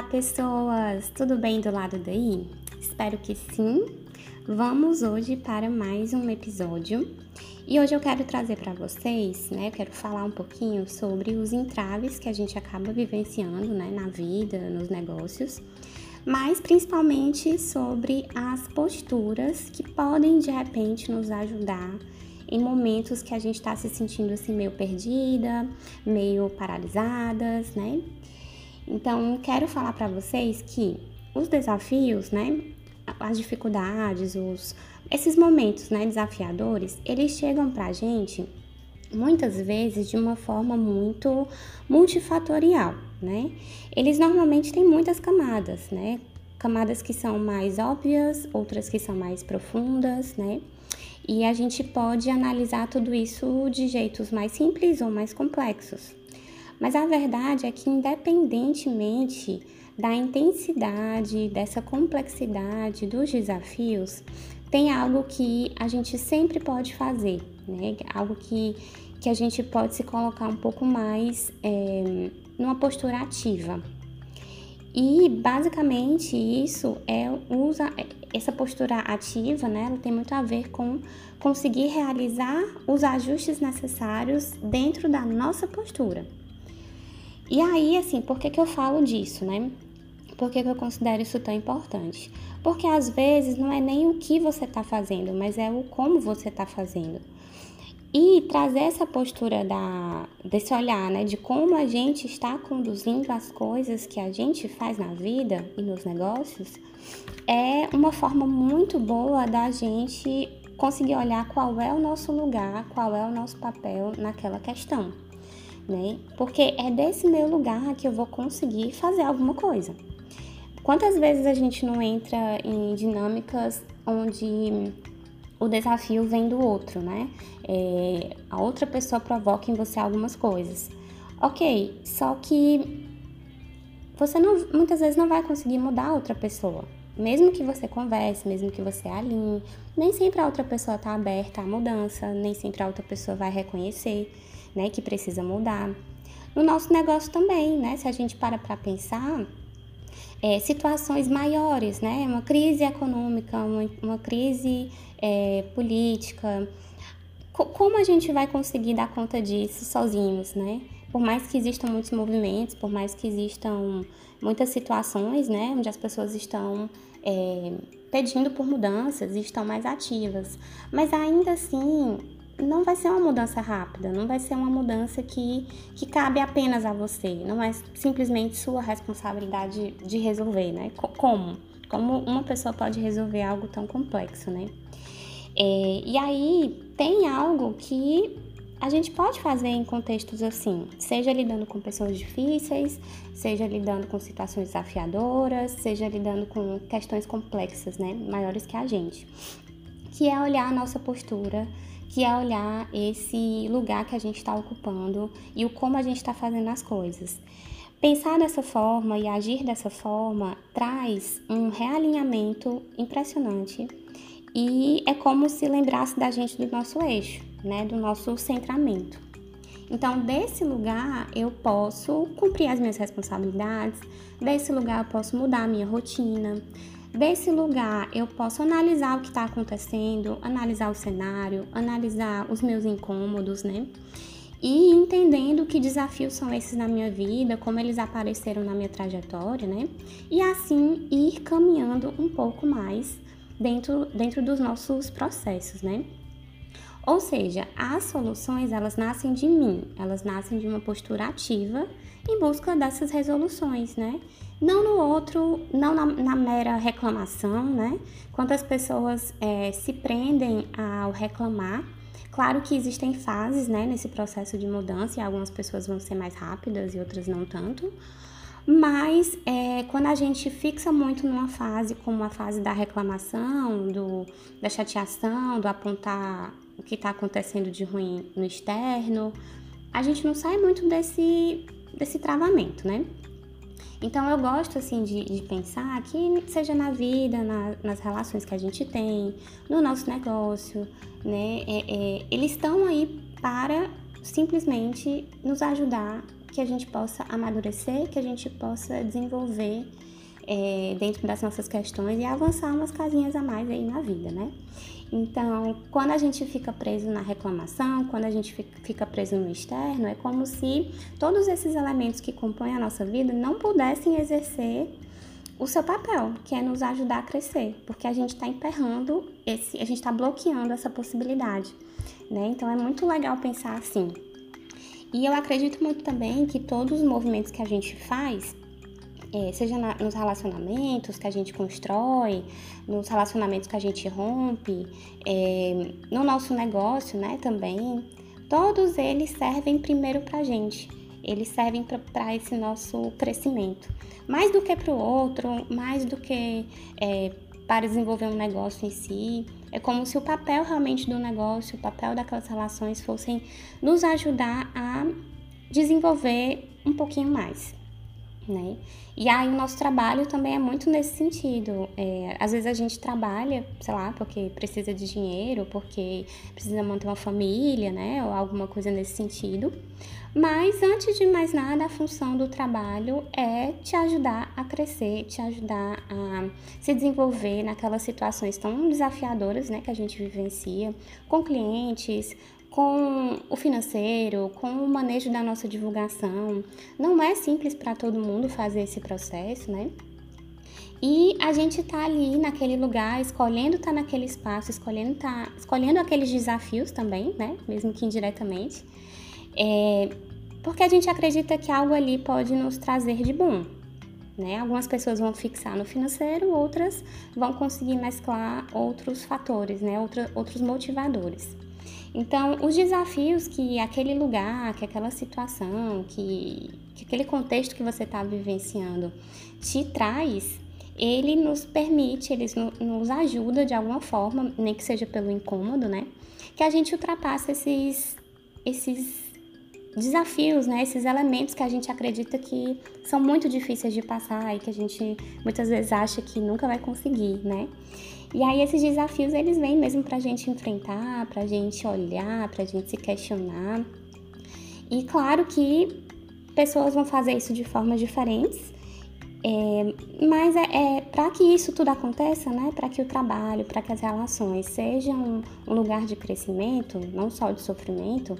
Olá, pessoas! Tudo bem do lado daí? Espero que sim. Vamos hoje para mais um episódio. E hoje eu quero trazer para vocês, né? Quero falar um pouquinho sobre os entraves que a gente acaba vivenciando, né, na vida, nos negócios, mas principalmente sobre as posturas que podem de repente nos ajudar em momentos que a gente está se sentindo assim meio perdida, meio paralisadas, né? Então, quero falar para vocês que os desafios, né, as dificuldades, os esses momentos, né, desafiadores, eles chegam pra gente muitas vezes de uma forma muito multifatorial, né? Eles normalmente têm muitas camadas, né? Camadas que são mais óbvias, outras que são mais profundas, né? E a gente pode analisar tudo isso de jeitos mais simples ou mais complexos. Mas a verdade é que, independentemente da intensidade, dessa complexidade dos desafios, tem algo que a gente sempre pode fazer, né? Algo que, que a gente pode se colocar um pouco mais é, numa postura ativa. E basicamente isso é usa essa postura ativa, né? Ela tem muito a ver com conseguir realizar os ajustes necessários dentro da nossa postura. E aí, assim, por que, que eu falo disso, né? Por que, que eu considero isso tão importante? Porque às vezes não é nem o que você está fazendo, mas é o como você está fazendo. E trazer essa postura da, desse olhar, né, de como a gente está conduzindo as coisas que a gente faz na vida e nos negócios, é uma forma muito boa da gente conseguir olhar qual é o nosso lugar, qual é o nosso papel naquela questão né? Porque é desse meu lugar que eu vou conseguir fazer alguma coisa. Quantas vezes a gente não entra em dinâmicas onde o desafio vem do outro, né? É, a outra pessoa provoca em você algumas coisas. Ok, só que você não, muitas vezes não vai conseguir mudar a outra pessoa. Mesmo que você converse, mesmo que você alinhe, nem sempre a outra pessoa está aberta à mudança, nem sempre a outra pessoa vai reconhecer né, que precisa mudar. No nosso negócio também, né, se a gente para para pensar, é, situações maiores, né, uma crise econômica, uma, uma crise é, política, como a gente vai conseguir dar conta disso sozinhos, né? Por mais que existam muitos movimentos, por mais que existam muitas situações, né, onde as pessoas estão é, pedindo por mudanças e estão mais ativas, mas ainda assim não vai ser uma mudança rápida, não vai ser uma mudança que, que cabe apenas a você, não é simplesmente sua responsabilidade de resolver, né? Como? Como uma pessoa pode resolver algo tão complexo, né? É, e aí tem algo que a gente pode fazer em contextos assim, seja lidando com pessoas difíceis, seja lidando com situações desafiadoras, seja lidando com questões complexas, né, maiores que a gente, que é olhar a nossa postura que é olhar esse lugar que a gente está ocupando e o como a gente está fazendo as coisas. Pensar dessa forma e agir dessa forma traz um realinhamento impressionante e é como se lembrasse da gente do nosso eixo, né, do nosso centramento. Então, desse lugar eu posso cumprir as minhas responsabilidades, desse lugar eu posso mudar a minha rotina, Desse lugar, eu posso analisar o que está acontecendo, analisar o cenário, analisar os meus incômodos, né? E entendendo que desafios são esses na minha vida, como eles apareceram na minha trajetória, né? E assim ir caminhando um pouco mais dentro, dentro dos nossos processos, né? Ou seja, as soluções elas nascem de mim, elas nascem de uma postura ativa em busca dessas resoluções, né? Não no outro, não na, na mera reclamação, né? Quantas pessoas é, se prendem ao reclamar. Claro que existem fases, né, nesse processo de mudança e algumas pessoas vão ser mais rápidas e outras não tanto. Mas é, quando a gente fixa muito numa fase como a fase da reclamação, do, da chateação, do apontar o que está acontecendo de ruim no externo, a gente não sai muito desse, desse travamento, né? Então eu gosto assim de, de pensar que seja na vida, na, nas relações que a gente tem, no nosso negócio, né? É, é, eles estão aí para simplesmente nos ajudar que a gente possa amadurecer, que a gente possa desenvolver é, dentro das nossas questões e avançar umas casinhas a mais aí na vida, né? Então, quando a gente fica preso na reclamação, quando a gente fica preso no externo, é como se todos esses elementos que compõem a nossa vida não pudessem exercer o seu papel, que é nos ajudar a crescer, porque a gente está emperrando esse, a gente está bloqueando essa possibilidade, né? Então é muito legal pensar assim. E eu acredito muito também que todos os movimentos que a gente faz, é, seja na, nos relacionamentos que a gente constrói, nos relacionamentos que a gente rompe, é, no nosso negócio, né, também, todos eles servem primeiro para a gente. Eles servem para esse nosso crescimento. Mais do que para o outro, mais do que é, para desenvolver um negócio em si. É como se o papel realmente do negócio, o papel daquelas relações fossem nos ajudar a desenvolver um pouquinho mais né? E aí o nosso trabalho também é muito nesse sentido. É, às vezes a gente trabalha, sei lá, porque precisa de dinheiro, porque precisa manter uma família, né? Ou alguma coisa nesse sentido. Mas antes de mais nada, a função do trabalho é te ajudar a crescer, te ajudar a se desenvolver naquelas situações tão desafiadoras, né, que a gente vivencia com clientes, com o financeiro, com o manejo da nossa divulgação. Não é simples para todo mundo fazer esse processo, né? E a gente tá ali naquele lugar, escolhendo estar tá naquele espaço, escolhendo tá, escolhendo aqueles desafios também, né? Mesmo que indiretamente. É, porque a gente acredita que algo ali pode nos trazer de bom. Né? Algumas pessoas vão fixar no financeiro, outras vão conseguir mesclar outros fatores, né? Outra, outros motivadores. Então, os desafios que aquele lugar, que aquela situação, que, que aquele contexto que você está vivenciando te traz, ele nos permite, ele nos ajuda de alguma forma, nem que seja pelo incômodo, né? Que a gente ultrapasse esses, esses desafios, né? Esses elementos que a gente acredita que são muito difíceis de passar e que a gente muitas vezes acha que nunca vai conseguir, né? E aí esses desafios eles vêm mesmo para a gente enfrentar, para a gente olhar, para a gente se questionar. E claro que pessoas vão fazer isso de formas diferentes, é, mas é, é para que isso tudo aconteça, né? Para que o trabalho, para que as relações sejam um lugar de crescimento, não só de sofrimento,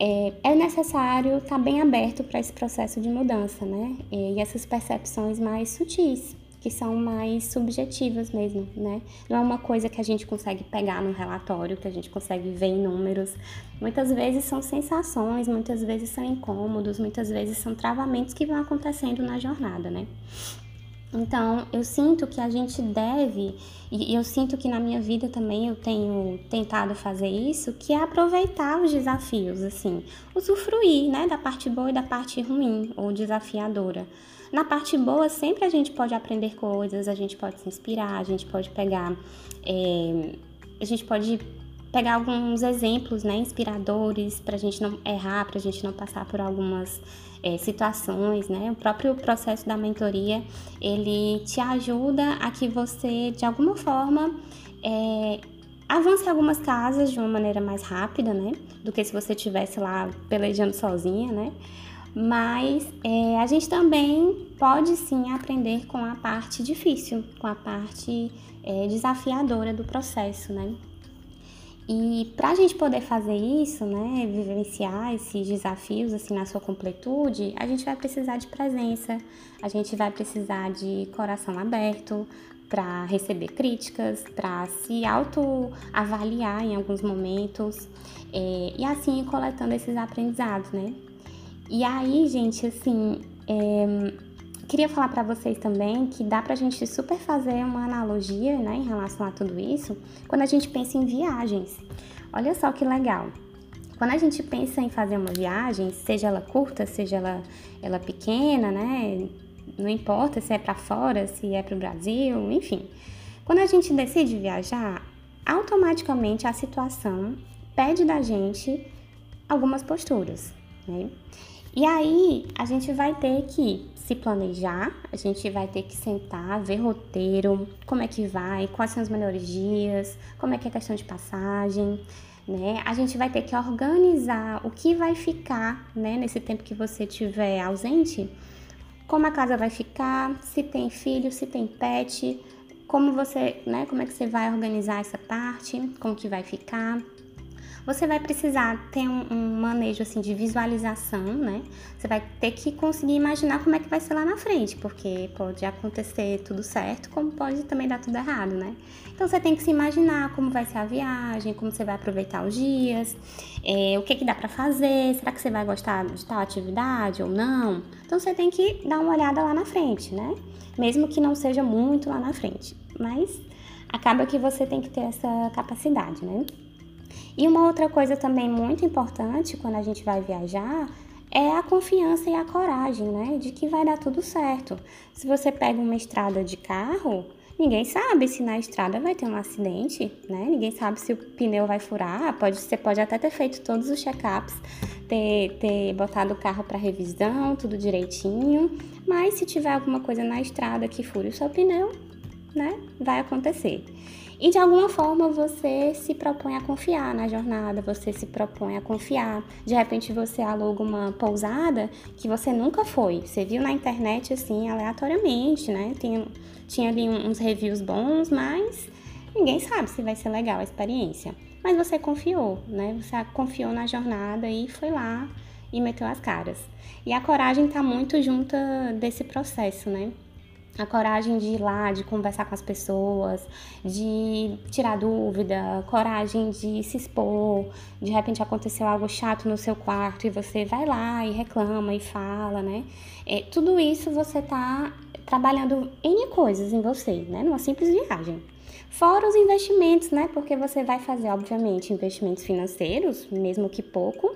é, é necessário estar tá bem aberto para esse processo de mudança, né? E essas percepções mais sutis que são mais subjetivas mesmo, né? Não é uma coisa que a gente consegue pegar no relatório, que a gente consegue ver em números. Muitas vezes são sensações, muitas vezes são incômodos, muitas vezes são travamentos que vão acontecendo na jornada, né? Então, eu sinto que a gente deve, e eu sinto que na minha vida também eu tenho tentado fazer isso, que é aproveitar os desafios, assim, usufruir, né, da parte boa e da parte ruim ou desafiadora. Na parte boa, sempre a gente pode aprender coisas, a gente pode se inspirar, a gente pode pegar. É, a gente pode pegar alguns exemplos né, inspiradores para a gente não errar, para a gente não passar por algumas é, situações, né? O próprio processo da mentoria, ele te ajuda a que você, de alguma forma, é, avance algumas casas de uma maneira mais rápida, né? Do que se você estivesse lá pelejando sozinha, né? Mas é, a gente também pode sim aprender com a parte difícil, com a parte é, desafiadora do processo, né? E para a gente poder fazer isso, né, vivenciar esses desafios assim na sua completude, a gente vai precisar de presença, a gente vai precisar de coração aberto para receber críticas, para se autoavaliar em alguns momentos é, e assim coletando esses aprendizados, né? E aí, gente, assim, é, queria falar para vocês também que dá pra gente super fazer uma analogia, né, em relação a tudo isso, quando a gente pensa em viagens. Olha só que legal. Quando a gente pensa em fazer uma viagem, seja ela curta, seja ela, ela pequena, né, não importa se é para fora, se é para o Brasil, enfim. Quando a gente decide viajar, automaticamente a situação pede da gente algumas posturas, né? E aí a gente vai ter que se planejar, a gente vai ter que sentar, ver roteiro, como é que vai, quais são os melhores dias, como é que é a questão de passagem, né? A gente vai ter que organizar o que vai ficar, né, nesse tempo que você estiver ausente, como a casa vai ficar, se tem filho, se tem pet, como você, né, como é que você vai organizar essa parte, como que vai ficar. Você vai precisar ter um, um, manejo assim de visualização, né? Você vai ter que conseguir imaginar como é que vai ser lá na frente, porque pode acontecer tudo certo, como pode também dar tudo errado, né? Então você tem que se imaginar como vai ser a viagem, como você vai aproveitar os dias, é, o que que dá para fazer, será que você vai gostar de tal atividade ou não? Então você tem que dar uma olhada lá na frente, né? Mesmo que não seja muito lá na frente, mas acaba que você tem que ter essa capacidade, né? E uma outra coisa também muito importante quando a gente vai viajar é a confiança e a coragem, né? De que vai dar tudo certo. Se você pega uma estrada de carro, ninguém sabe se na estrada vai ter um acidente, né? Ninguém sabe se o pneu vai furar. Pode, você pode até ter feito todos os check-ups, ter, ter botado o carro para revisão, tudo direitinho. Mas se tiver alguma coisa na estrada que fure o seu pneu, né? Vai acontecer. E de alguma forma você se propõe a confiar na jornada, você se propõe a confiar. De repente você aluga uma pousada que você nunca foi. Você viu na internet assim, aleatoriamente, né? Tinha, tinha ali uns reviews bons, mas ninguém sabe se vai ser legal a experiência. Mas você confiou, né? Você confiou na jornada e foi lá e meteu as caras. E a coragem está muito junta desse processo, né? A coragem de ir lá, de conversar com as pessoas, de tirar dúvida, coragem de se expor. De repente aconteceu algo chato no seu quarto e você vai lá e reclama e fala, né? É, tudo isso você tá trabalhando N coisas em você, né? Numa simples viagem. Fora os investimentos, né? Porque você vai fazer, obviamente, investimentos financeiros, mesmo que pouco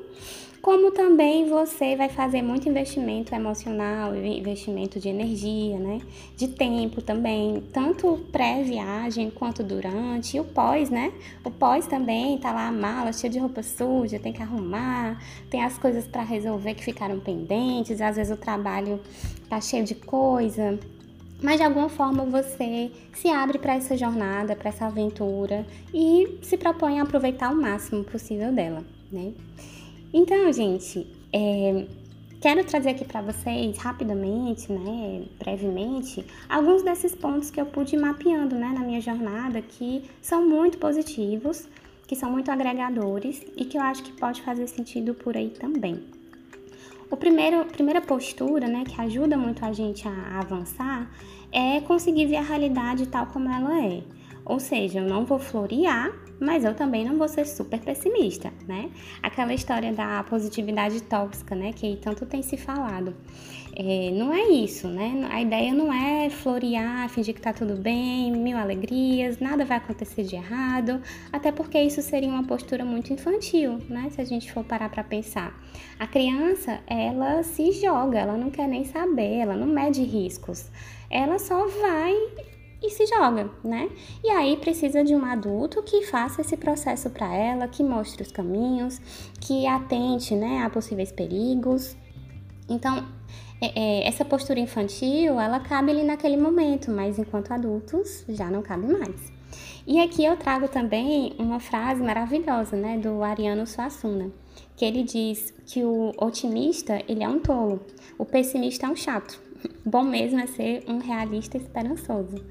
como também você vai fazer muito investimento emocional, investimento de energia, né? De tempo também, tanto pré-viagem quanto durante, e o pós, né? O pós também tá lá a mala cheia de roupa suja, tem que arrumar, tem as coisas para resolver que ficaram pendentes, às vezes o trabalho tá cheio de coisa. Mas de alguma forma você se abre para essa jornada, para essa aventura e se propõe a aproveitar o máximo possível dela, né? Então, gente, é, quero trazer aqui para vocês rapidamente, né, brevemente, alguns desses pontos que eu pude ir mapeando, né, na minha jornada, que são muito positivos, que são muito agregadores e que eu acho que pode fazer sentido por aí também. O primeiro, primeira postura, né, que ajuda muito a gente a, avançar, é conseguir ver a realidade tal como ela é. Ou seja, eu não vou florear, mas eu também não vou ser super pessimista, né? Aquela história da positividade tóxica, né? Que tanto tem se falado. É, não é isso, né? A ideia não é florear, fingir que tá tudo bem, mil alegrias, nada vai acontecer de errado, até porque isso seria uma postura muito infantil, né? Se a gente for parar para pensar. A criança, ela se joga, ela não quer nem saber, ela não mede riscos. Ela só vai e se joga, né? E aí precisa de um adulto que faça esse processo para ela, que mostre os caminhos, que atente, né, a possíveis perigos. Então, é, é, essa postura infantil, ela cabe ali naquele momento, mas enquanto adultos já não cabe mais. E aqui eu trago também uma frase maravilhosa, né, do Ariano Suassuna, que ele diz que o otimista, ele é um tolo, o pessimista é um chato. Bom mesmo é ser um realista esperançoso.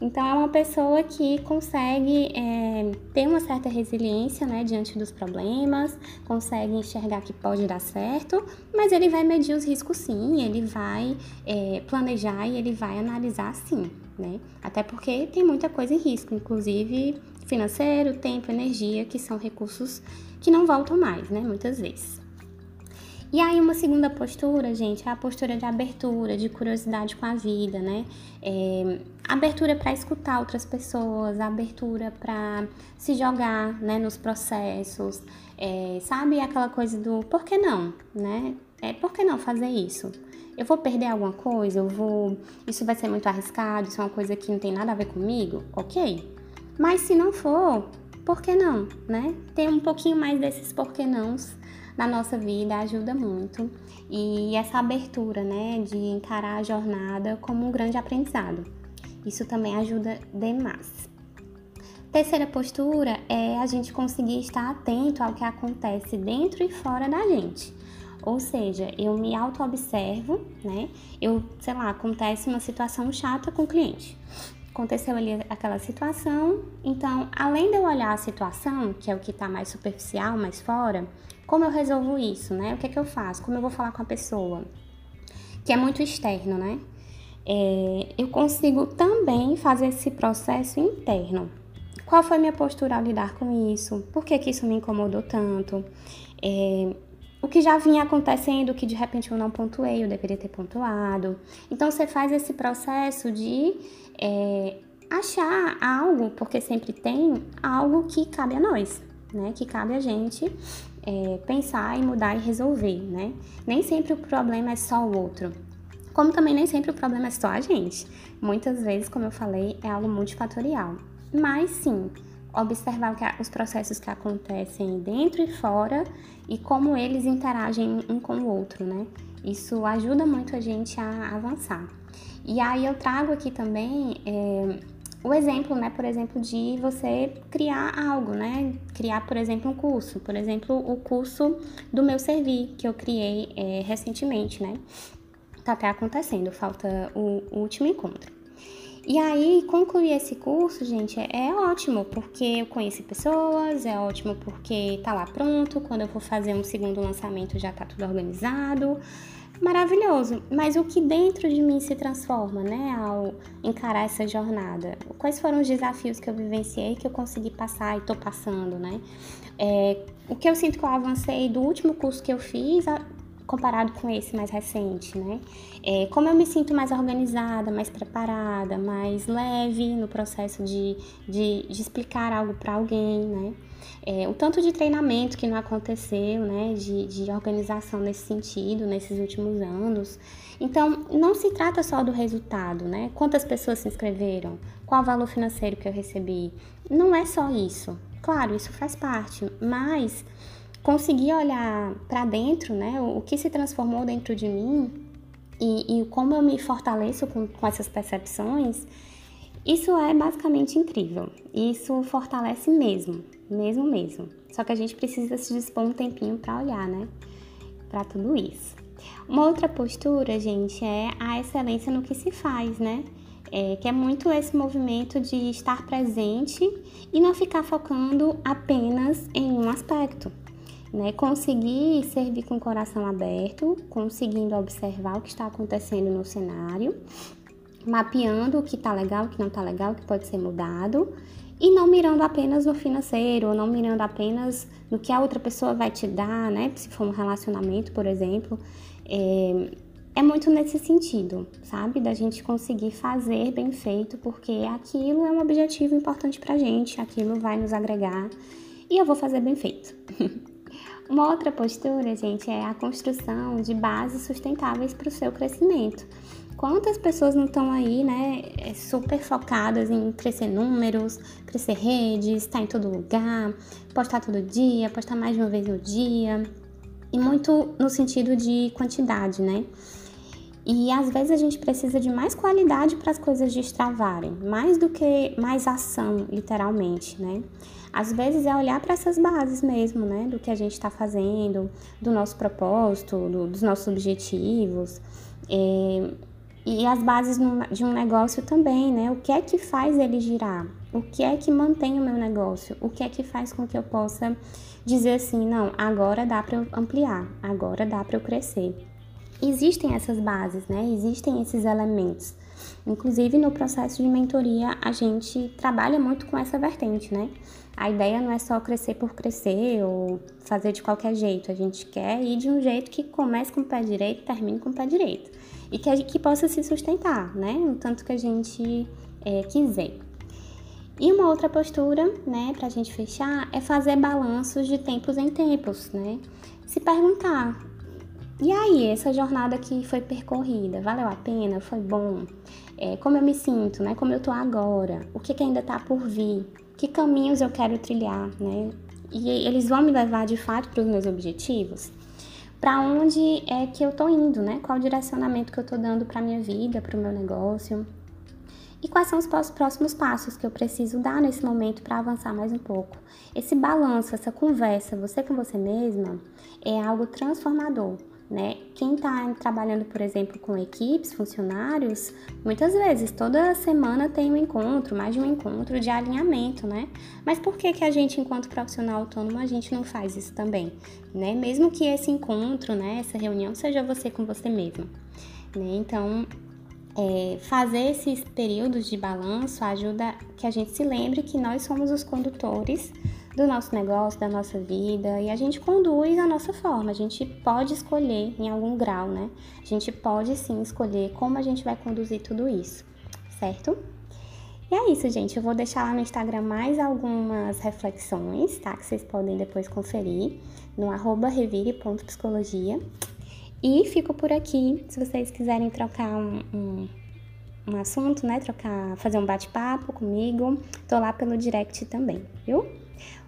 Então, é uma pessoa que consegue é, ter uma certa resiliência né, diante dos problemas, consegue enxergar que pode dar certo, mas ele vai medir os riscos sim, ele vai é, planejar e ele vai analisar sim, né? Até porque tem muita coisa em risco, inclusive financeiro, tempo, energia, que são recursos que não voltam mais, né? Muitas vezes. E aí, uma segunda postura, gente, é a postura de abertura, de curiosidade com a vida, né? É, abertura para escutar outras pessoas, abertura para se jogar né, nos processos, é, sabe? Aquela coisa do por que não, né? É, por que não fazer isso? Eu vou perder alguma coisa? Eu vou. Isso vai ser muito arriscado? Isso é uma coisa que não tem nada a ver comigo? Ok. Mas se não for, por que não, né? Ter um pouquinho mais desses por que nãos na nossa vida ajuda muito. E essa abertura, né, de encarar a jornada como um grande aprendizado. Isso também ajuda demais. Terceira postura é a gente conseguir estar atento ao que acontece dentro e fora da gente. Ou seja, eu me auto-observo, né? Eu, sei lá, acontece uma situação chata com o cliente. Aconteceu ali aquela situação, então, além de eu olhar a situação, que é o que está mais superficial, mais fora, como eu resolvo isso, né? O que é que eu faço? Como eu vou falar com a pessoa? Que é muito externo, né? É, eu consigo também fazer esse processo interno. Qual foi minha postura ao lidar com isso? Por que, que isso me incomodou tanto? É, o que já vinha acontecendo, que de repente eu não pontuei, eu deveria ter pontuado. Então você faz esse processo de é, achar algo, porque sempre tem algo que cabe a nós, né? Que cabe a gente é, pensar e mudar e resolver, né? Nem sempre o problema é só o outro. Como também nem sempre o problema é só a gente. Muitas vezes, como eu falei, é algo multifatorial. Mas sim, observar os processos que acontecem dentro e fora e como eles interagem um com o outro, né? Isso ajuda muito a gente a avançar. E aí eu trago aqui também é, o exemplo, né? Por exemplo, de você criar algo, né? Criar, por exemplo, um curso. Por exemplo, o curso do meu servir, que eu criei é, recentemente, né? Tá até acontecendo, falta o, o último encontro. E aí, concluir esse curso, gente, é, é, ótimo, porque eu conheci pessoas, é ótimo porque tá lá pronto, quando eu for fazer um segundo lançamento já tá tudo organizado. Maravilhoso, mas o que dentro de mim se transforma, né, ao encarar essa jornada? Quais foram os desafios que eu vivenciei que eu consegui passar e tô passando, né? É, o que eu sinto que eu avancei do último curso que eu fiz comparado com esse mais recente, né? É, como eu me sinto mais organizada, mais preparada, mais leve no processo de, de, de explicar algo para alguém, né? É, o tanto de treinamento que não aconteceu, né? De, de organização nesse sentido, nesses últimos anos. Então, não se trata só do resultado, né? Quantas pessoas se inscreveram? Qual o valor financeiro que eu recebi? Não é só isso. Claro, isso faz parte, mas conseguir olhar para dentro, né, o, que se transformou dentro de mim e, e como eu me fortaleço com, com essas percepções, isso é basicamente incrível. Isso fortalece mesmo, mesmo mesmo. Só que a gente precisa se dispor um tempinho para olhar, né, para tudo isso. Uma outra postura, gente, é a excelência no que se faz, né? É, que é muito esse movimento de estar presente e não ficar focando apenas em um aspecto né? Conseguir servir com o coração aberto, conseguindo observar o que está acontecendo no cenário, mapeando o que está legal, o que não está legal, o que pode ser mudado e não mirando apenas no financeiro, ou não mirando apenas no que a outra pessoa vai te dar, né? Se for um relacionamento, por exemplo. É, é muito nesse sentido, sabe? Da gente conseguir fazer bem feito, porque aquilo é um objetivo importante pra gente, aquilo vai nos agregar e eu vou fazer bem feito. Uma outra postura, gente, é a construção de bases sustentáveis para o seu crescimento. Quantas pessoas não estão aí, né, é, super focadas em crescer números, crescer redes, estar em todo lugar, postar todo dia, postar mais de uma vez no dia, e muito no sentido de quantidade, né? E às vezes a gente precisa de mais qualidade para as coisas destravarem, mais do que mais ação, literalmente, né? Às vezes é olhar para essas bases mesmo, né? Do que a gente está fazendo, do nosso propósito, do, dos nossos objetivos. É, e as bases de um negócio também, né? O que é que faz ele girar? O que é que mantém o meu negócio? O que é que faz com que eu possa dizer assim, não, agora dá para eu ampliar, agora dá para eu crescer. Existem essas bases, né? Existem esses elementos. Inclusive no processo de mentoria a gente trabalha muito com essa vertente, né? A ideia não é só crescer por crescer ou fazer de qualquer jeito. A gente quer ir de um jeito que comece com o pé direito termine com o pé direito. E que, que possa se sustentar, né? O tanto que a gente é, quiser. E uma outra postura, né, pra gente fechar, é fazer balanços de tempos em tempos, né? Se perguntar, e aí, essa jornada que foi percorrida, valeu a pena? Foi bom? É, como eu me sinto, né? Como eu tô agora? O que, que ainda tá por vir? que caminhos eu quero trilhar, né? E eles vão me levar de fato para os meus objetivos. Para onde é que eu tô indo, né? Qual o direcionamento que eu tô dando para minha vida, para o meu negócio? E quais são os próximos passos que eu preciso dar nesse momento para avançar mais um pouco? Esse balanço, essa conversa, você com você mesma, é algo transformador né? Quem está trabalhando, por exemplo, com equipes, funcionários, muitas vezes, toda semana tem um encontro, mais de um encontro de alinhamento, né? Mas por que, que a gente, enquanto profissional autônomo, a gente não faz isso também, né? Mesmo que esse encontro, né, essa reunião seja você com você mesmo, né? Então, é, fazer esses períodos de balanço ajuda que a gente se lembre que nós somos os condutores do nosso negócio, da nossa vida e a gente conduz a nossa forma. A gente pode escolher em algum grau, né? A gente pode sim escolher como a gente vai conduzir tudo isso, certo? E é isso, gente. Eu vou deixar lá no Instagram mais algumas reflexões, tá? Que vocês podem depois conferir no arroba revire.psicologia. E fico por aqui. Se vocês quiserem trocar um, um, um assunto, né? Trocar, fazer um bate-papo comigo, tô lá pelo direct também, viu?